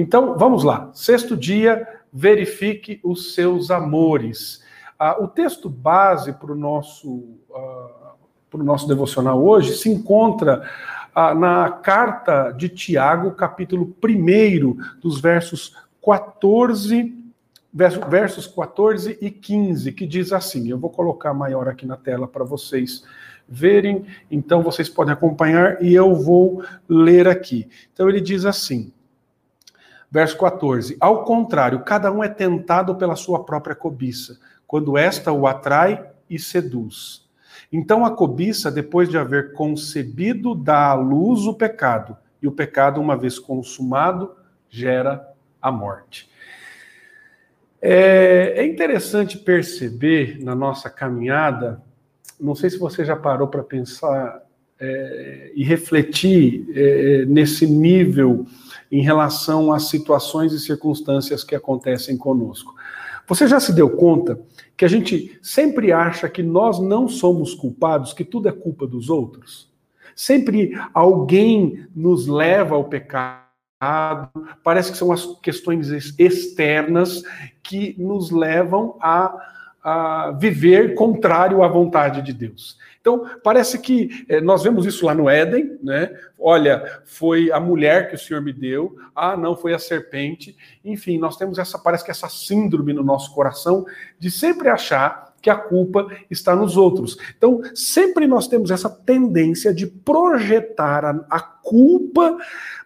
Então, vamos lá. Sexto dia, verifique os seus amores. Ah, o texto base para o nosso, uh, nosso devocional hoje se encontra ah, na carta de Tiago, capítulo 1, dos versos 14 versos 14 e 15, que diz assim: eu vou colocar maior aqui na tela para vocês verem, então vocês podem acompanhar e eu vou ler aqui. Então ele diz assim: verso 14: Ao contrário, cada um é tentado pela sua própria cobiça, quando esta o atrai e seduz. Então a cobiça, depois de haver concebido, dá à luz o pecado, e o pecado, uma vez consumado, gera a morte. É, é interessante perceber na nossa caminhada, não sei se você já parou para pensar é, e refletir é, nesse nível em relação às situações e circunstâncias que acontecem conosco. Você já se deu conta que a gente sempre acha que nós não somos culpados, que tudo é culpa dos outros? Sempre alguém nos leva ao pecado parece que são as questões externas que nos levam a, a viver contrário à vontade de Deus. Então, parece que eh, nós vemos isso lá no Éden, né? Olha, foi a mulher que o Senhor me deu, ah, não, foi a serpente. Enfim, nós temos essa, parece que essa síndrome no nosso coração de sempre achar que a culpa está nos outros. Então, sempre nós temos essa tendência de projetar a, a culpa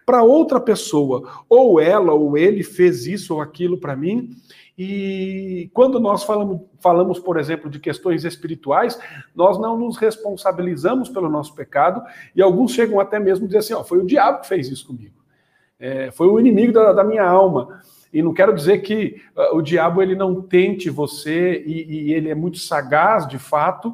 para outra pessoa. Ou ela ou ele fez isso ou aquilo para mim. E quando nós falamos, falamos, por exemplo, de questões espirituais, nós não nos responsabilizamos pelo nosso pecado, e alguns chegam até mesmo a dizer assim: ó, foi o diabo que fez isso comigo, é, foi o inimigo da, da minha alma. E não quero dizer que uh, o diabo ele não tente você e, e ele é muito sagaz de fato,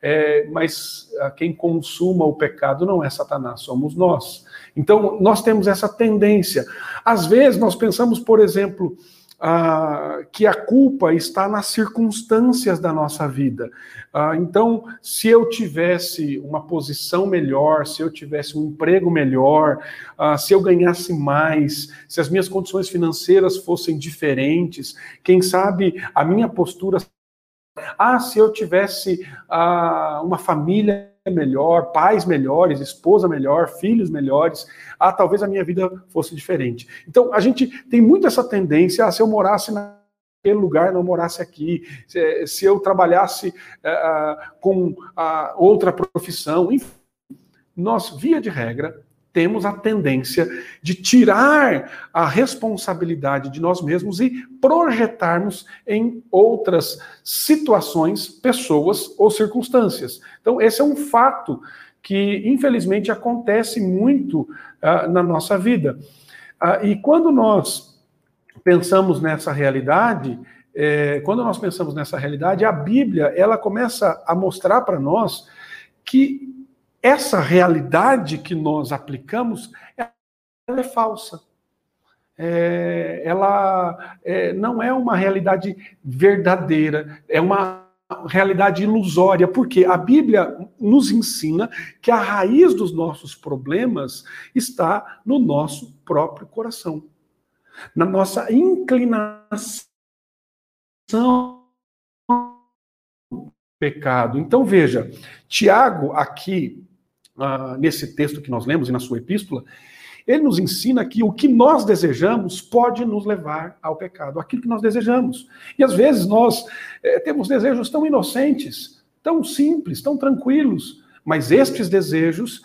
é, mas uh, quem consuma o pecado não é Satanás, somos nós. Então nós temos essa tendência. Às vezes nós pensamos, por exemplo, ah, que a culpa está nas circunstâncias da nossa vida. Ah, então, se eu tivesse uma posição melhor, se eu tivesse um emprego melhor, ah, se eu ganhasse mais, se as minhas condições financeiras fossem diferentes, quem sabe a minha postura. Ah, se eu tivesse ah, uma família melhor, pais melhores, esposa melhor, filhos melhores, ah, talvez a minha vida fosse diferente. Então, a gente tem muito essa tendência, ah, se eu morasse naquele lugar, não morasse aqui, se, se eu trabalhasse uh, com uh, outra profissão, enfim, nós, via de regra, temos a tendência de tirar a responsabilidade de nós mesmos e projetarmos em outras situações, pessoas ou circunstâncias. Então, esse é um fato que, infelizmente, acontece muito uh, na nossa vida. Uh, e quando nós pensamos nessa realidade, é, quando nós pensamos nessa realidade, a Bíblia ela começa a mostrar para nós que essa realidade que nós aplicamos, ela é falsa. É, ela é, não é uma realidade verdadeira, é uma realidade ilusória, porque a Bíblia nos ensina que a raiz dos nossos problemas está no nosso próprio coração, na nossa inclinação pecado. Então veja, Tiago aqui nesse texto que nós lemos e na sua epístola, ele nos ensina que o que nós desejamos pode nos levar ao pecado, aquilo que nós desejamos. E às vezes nós eh, temos desejos tão inocentes, tão simples, tão tranquilos, mas estes desejos,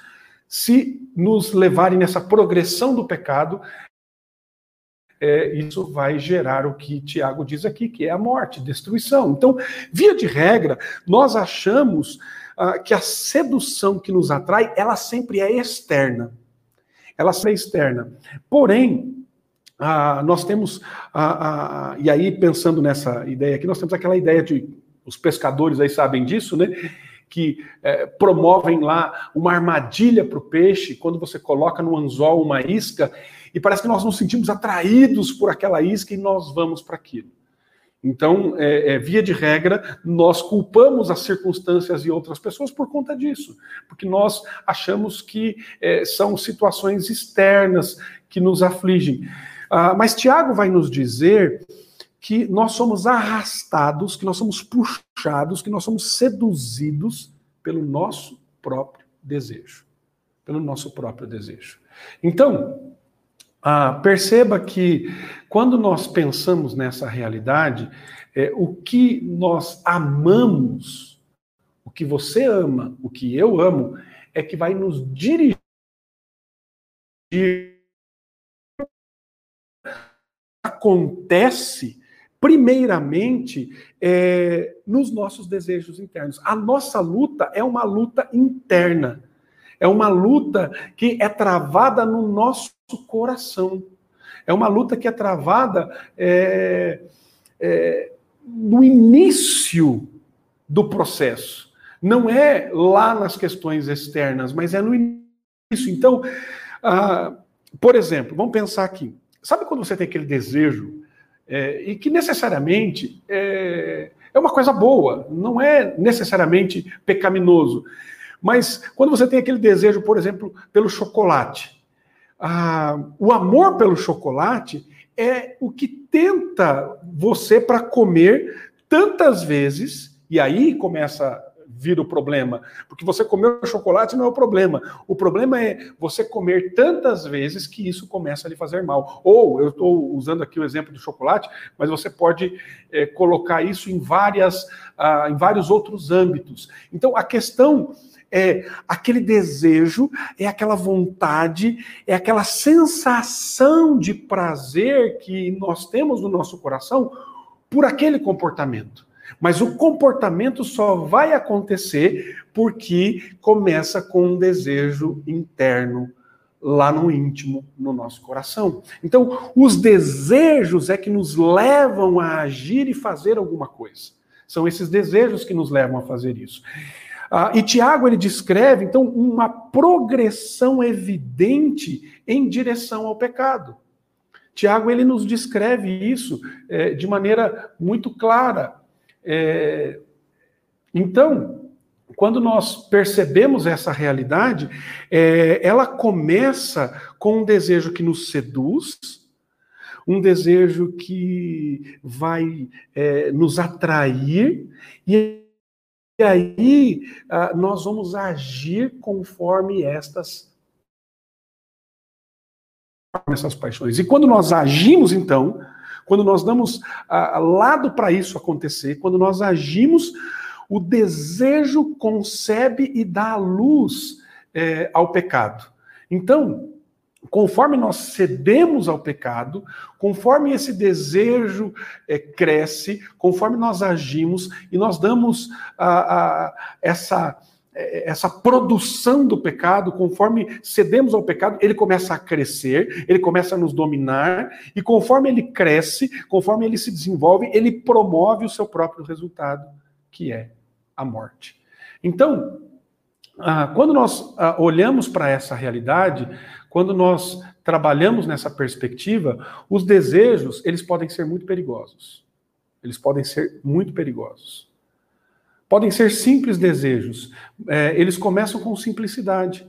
se nos levarem nessa progressão do pecado, é, isso vai gerar o que Tiago diz aqui, que é a morte, destruição. Então, via de regra, nós achamos ah, que a sedução que nos atrai, ela sempre é externa. Ela sempre é externa. Porém, ah, nós temos, ah, ah, e aí pensando nessa ideia aqui, nós temos aquela ideia de, os pescadores aí sabem disso, né? que é, promovem lá uma armadilha para o peixe, quando você coloca no anzol uma isca, e parece que nós nos sentimos atraídos por aquela isca e nós vamos para aquilo. Então, é, é, via de regra, nós culpamos as circunstâncias e outras pessoas por conta disso, porque nós achamos que é, são situações externas que nos afligem. Ah, mas Tiago vai nos dizer que nós somos arrastados, que nós somos puxados, que nós somos seduzidos pelo nosso próprio desejo. Pelo nosso próprio desejo. Então, ah, perceba que quando nós pensamos nessa realidade, é, o que nós amamos, o que você ama, o que eu amo, é que vai nos dirigir acontece primeiramente é, nos nossos desejos internos. A nossa luta é uma luta interna. É uma luta que é travada no nosso coração. É uma luta que é travada é, é, no início do processo. Não é lá nas questões externas, mas é no início. Então, ah, por exemplo, vamos pensar aqui. Sabe quando você tem aquele desejo é, e que necessariamente é, é uma coisa boa, não é necessariamente pecaminoso. Mas quando você tem aquele desejo, por exemplo, pelo chocolate, ah, o amor pelo chocolate é o que tenta você para comer tantas vezes, e aí começa vir o problema. Porque você comer chocolate não é o problema. O problema é você comer tantas vezes que isso começa a lhe fazer mal. Ou, eu estou usando aqui o exemplo do chocolate, mas você pode é, colocar isso em, várias, ah, em vários outros âmbitos. Então, a questão é aquele desejo, é aquela vontade, é aquela sensação de prazer que nós temos no nosso coração por aquele comportamento. Mas o comportamento só vai acontecer porque começa com um desejo interno lá no íntimo, no nosso coração. Então, os desejos é que nos levam a agir e fazer alguma coisa. São esses desejos que nos levam a fazer isso. Ah, e Tiago ele descreve então uma progressão evidente em direção ao pecado. Tiago ele nos descreve isso é, de maneira muito clara. É, então, quando nós percebemos essa realidade, é, ela começa com um desejo que nos seduz, um desejo que vai é, nos atrair, e aí ah, nós vamos agir conforme estas essas paixões. E quando nós agimos, então, quando nós damos ah, lado para isso acontecer, quando nós agimos, o desejo concebe e dá luz é, ao pecado. Então, conforme nós cedemos ao pecado, conforme esse desejo é, cresce, conforme nós agimos e nós damos a, a, essa é, essa produção do pecado, conforme cedemos ao pecado, ele começa a crescer, ele começa a nos dominar, e conforme ele cresce, conforme ele se desenvolve, ele promove o seu próprio resultado, que é a morte. Então, ah, quando nós ah, olhamos para essa realidade, quando nós trabalhamos nessa perspectiva, os desejos, eles podem ser muito perigosos. Eles podem ser muito perigosos. Podem ser simples desejos. É, eles começam com simplicidade,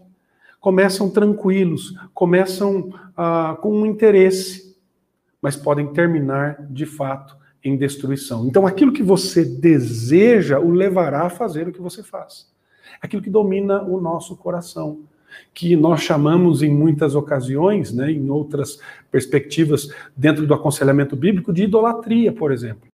começam tranquilos, começam ah, com um interesse, mas podem terminar, de fato, em destruição. Então, aquilo que você deseja o levará a fazer o que você faz. Aquilo que domina o nosso coração, que nós chamamos em muitas ocasiões, né, em outras perspectivas dentro do aconselhamento bíblico, de idolatria, por exemplo.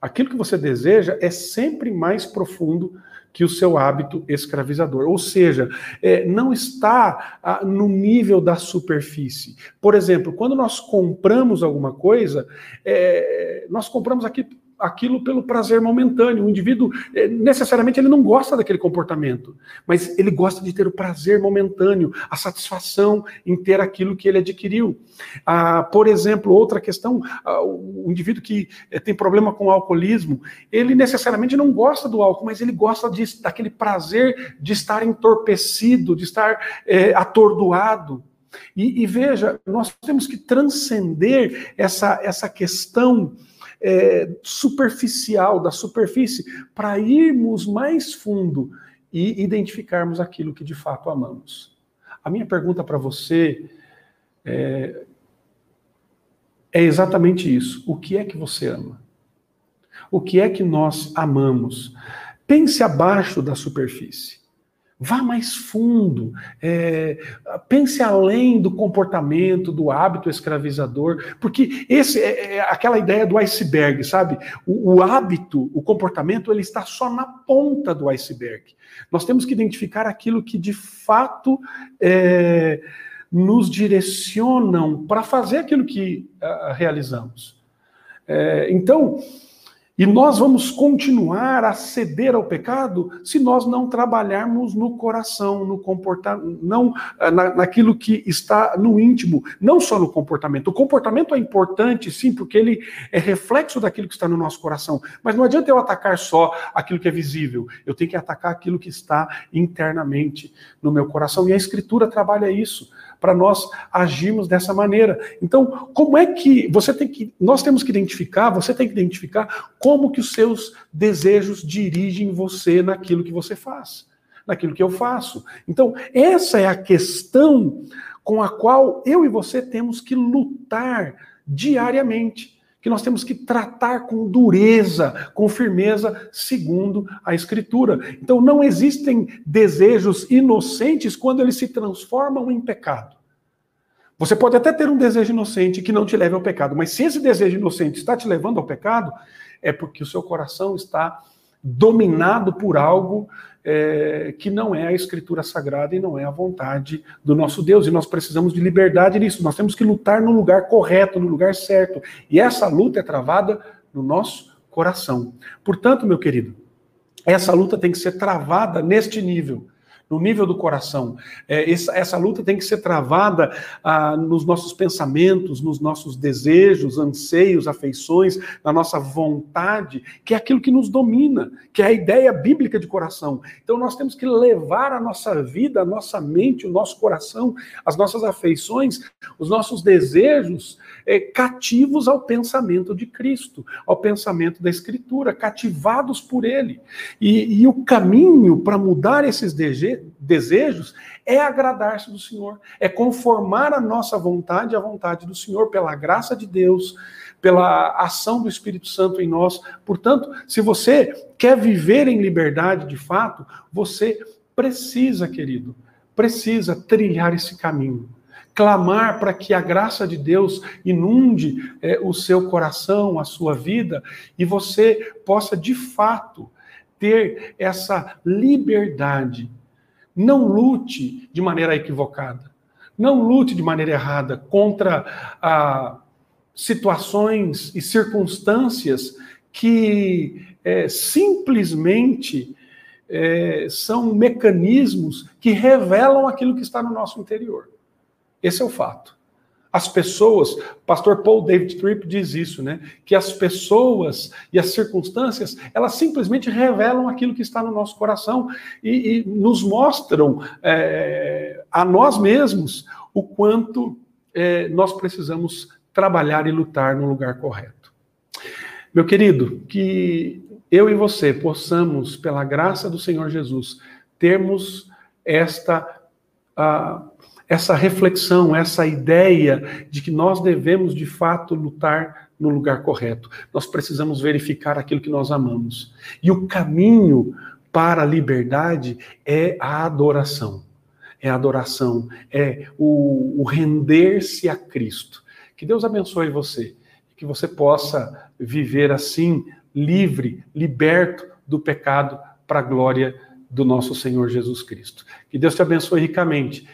Aquilo que você deseja é sempre mais profundo que o seu hábito escravizador. Ou seja, é, não está ah, no nível da superfície. Por exemplo, quando nós compramos alguma coisa, é, nós compramos aqui aquilo pelo prazer momentâneo. O indivíduo, é, necessariamente, ele não gosta daquele comportamento, mas ele gosta de ter o prazer momentâneo, a satisfação em ter aquilo que ele adquiriu. Ah, por exemplo, outra questão, ah, o indivíduo que é, tem problema com o alcoolismo, ele necessariamente não gosta do álcool, mas ele gosta de, daquele prazer de estar entorpecido, de estar é, atordoado. E, e, veja, nós temos que transcender essa, essa questão é, superficial, da superfície, para irmos mais fundo e identificarmos aquilo que de fato amamos. A minha pergunta para você é: é exatamente isso. O que é que você ama? O que é que nós amamos? Pense abaixo da superfície. Vá mais fundo, é, pense além do comportamento, do hábito escravizador, porque esse é, é aquela ideia do iceberg, sabe? O, o, hábito, o comportamento, ele está só na ponta do iceberg. Nós temos que identificar aquilo que de fato é, nos direcionam para fazer aquilo que uh, realizamos. É, então, e nós vamos continuar a ceder ao pecado se nós não trabalharmos no coração, no comportamento, não eh, na, naquilo que está no íntimo, não só no comportamento. O comportamento é importante, sim, porque ele é reflexo daquilo que está no nosso coração. Mas não adianta eu atacar só aquilo que é visível. Eu tenho que atacar aquilo que está internamente no meu coração. E a Escritura trabalha isso para nós agirmos dessa maneira. Então, como é que você tem que, nós temos que identificar, você tem que identificar como que os seus desejos dirigem você naquilo que você faz, naquilo que eu faço. Então, essa é a questão com a qual eu e você temos que lutar diariamente que nós temos que tratar com dureza, com firmeza, segundo a Escritura. Então, não existem desejos inocentes quando eles se transformam em pecado. Você pode até ter um desejo inocente que não te leve ao pecado, mas se esse desejo inocente está te levando ao pecado, é porque o seu coração está dominado por algo é, que não é a escritura sagrada e não é a vontade do nosso Deus. E nós precisamos de liberdade nisso. Nós temos que lutar no lugar correto, no lugar certo. E essa luta é travada no nosso coração. Portanto, meu querido, essa luta tem que ser travada neste nível no nível do coração. É, essa, essa, luta tem que ser travada ah, nos nossos pensamentos, nos nossos desejos, anseios, afeições, na nossa vontade, que é aquilo que nos domina, que é a ideia bíblica de coração. Então nós temos que levar a nossa vida, a nossa mente, o nosso coração, as nossas afeições, os nossos desejos é, cativos ao pensamento de Cristo, ao pensamento da Escritura, cativados por Ele. E, e o caminho para mudar esses desejos é agradar-se do Senhor, é conformar a nossa vontade à vontade do Senhor, pela graça de Deus, pela ação do Espírito Santo em nós. Portanto, se você quer viver em liberdade de fato, você precisa, querido, precisa trilhar esse caminho clamar para que a graça de Deus inunde é, o seu coração, a sua vida, e você possa de fato ter essa liberdade. Não lute de maneira equivocada, não lute de maneira errada contra ah, situações e circunstâncias que é, simplesmente é, são mecanismos que revelam aquilo que está no nosso interior. Esse é o fato. As pessoas, pastor Paul David Tripp diz isso, né? Que as pessoas e as circunstâncias, elas simplesmente revelam aquilo que está no nosso coração e, e nos mostram é, a nós mesmos o quanto é, nós precisamos trabalhar e lutar no lugar correto. Meu querido, que eu e você possamos, pela graça do Senhor Jesus, termos esta. Uh, essa reflexão, essa ideia de que nós devemos de fato lutar no lugar correto. Nós precisamos verificar aquilo que nós amamos. E o caminho para a liberdade é a adoração. É a adoração, é o, o render-se a Cristo. Que Deus abençoe você, que você possa viver assim, livre, liberto do pecado para a glória do nosso Senhor Jesus Cristo. Que Deus te abençoe ricamente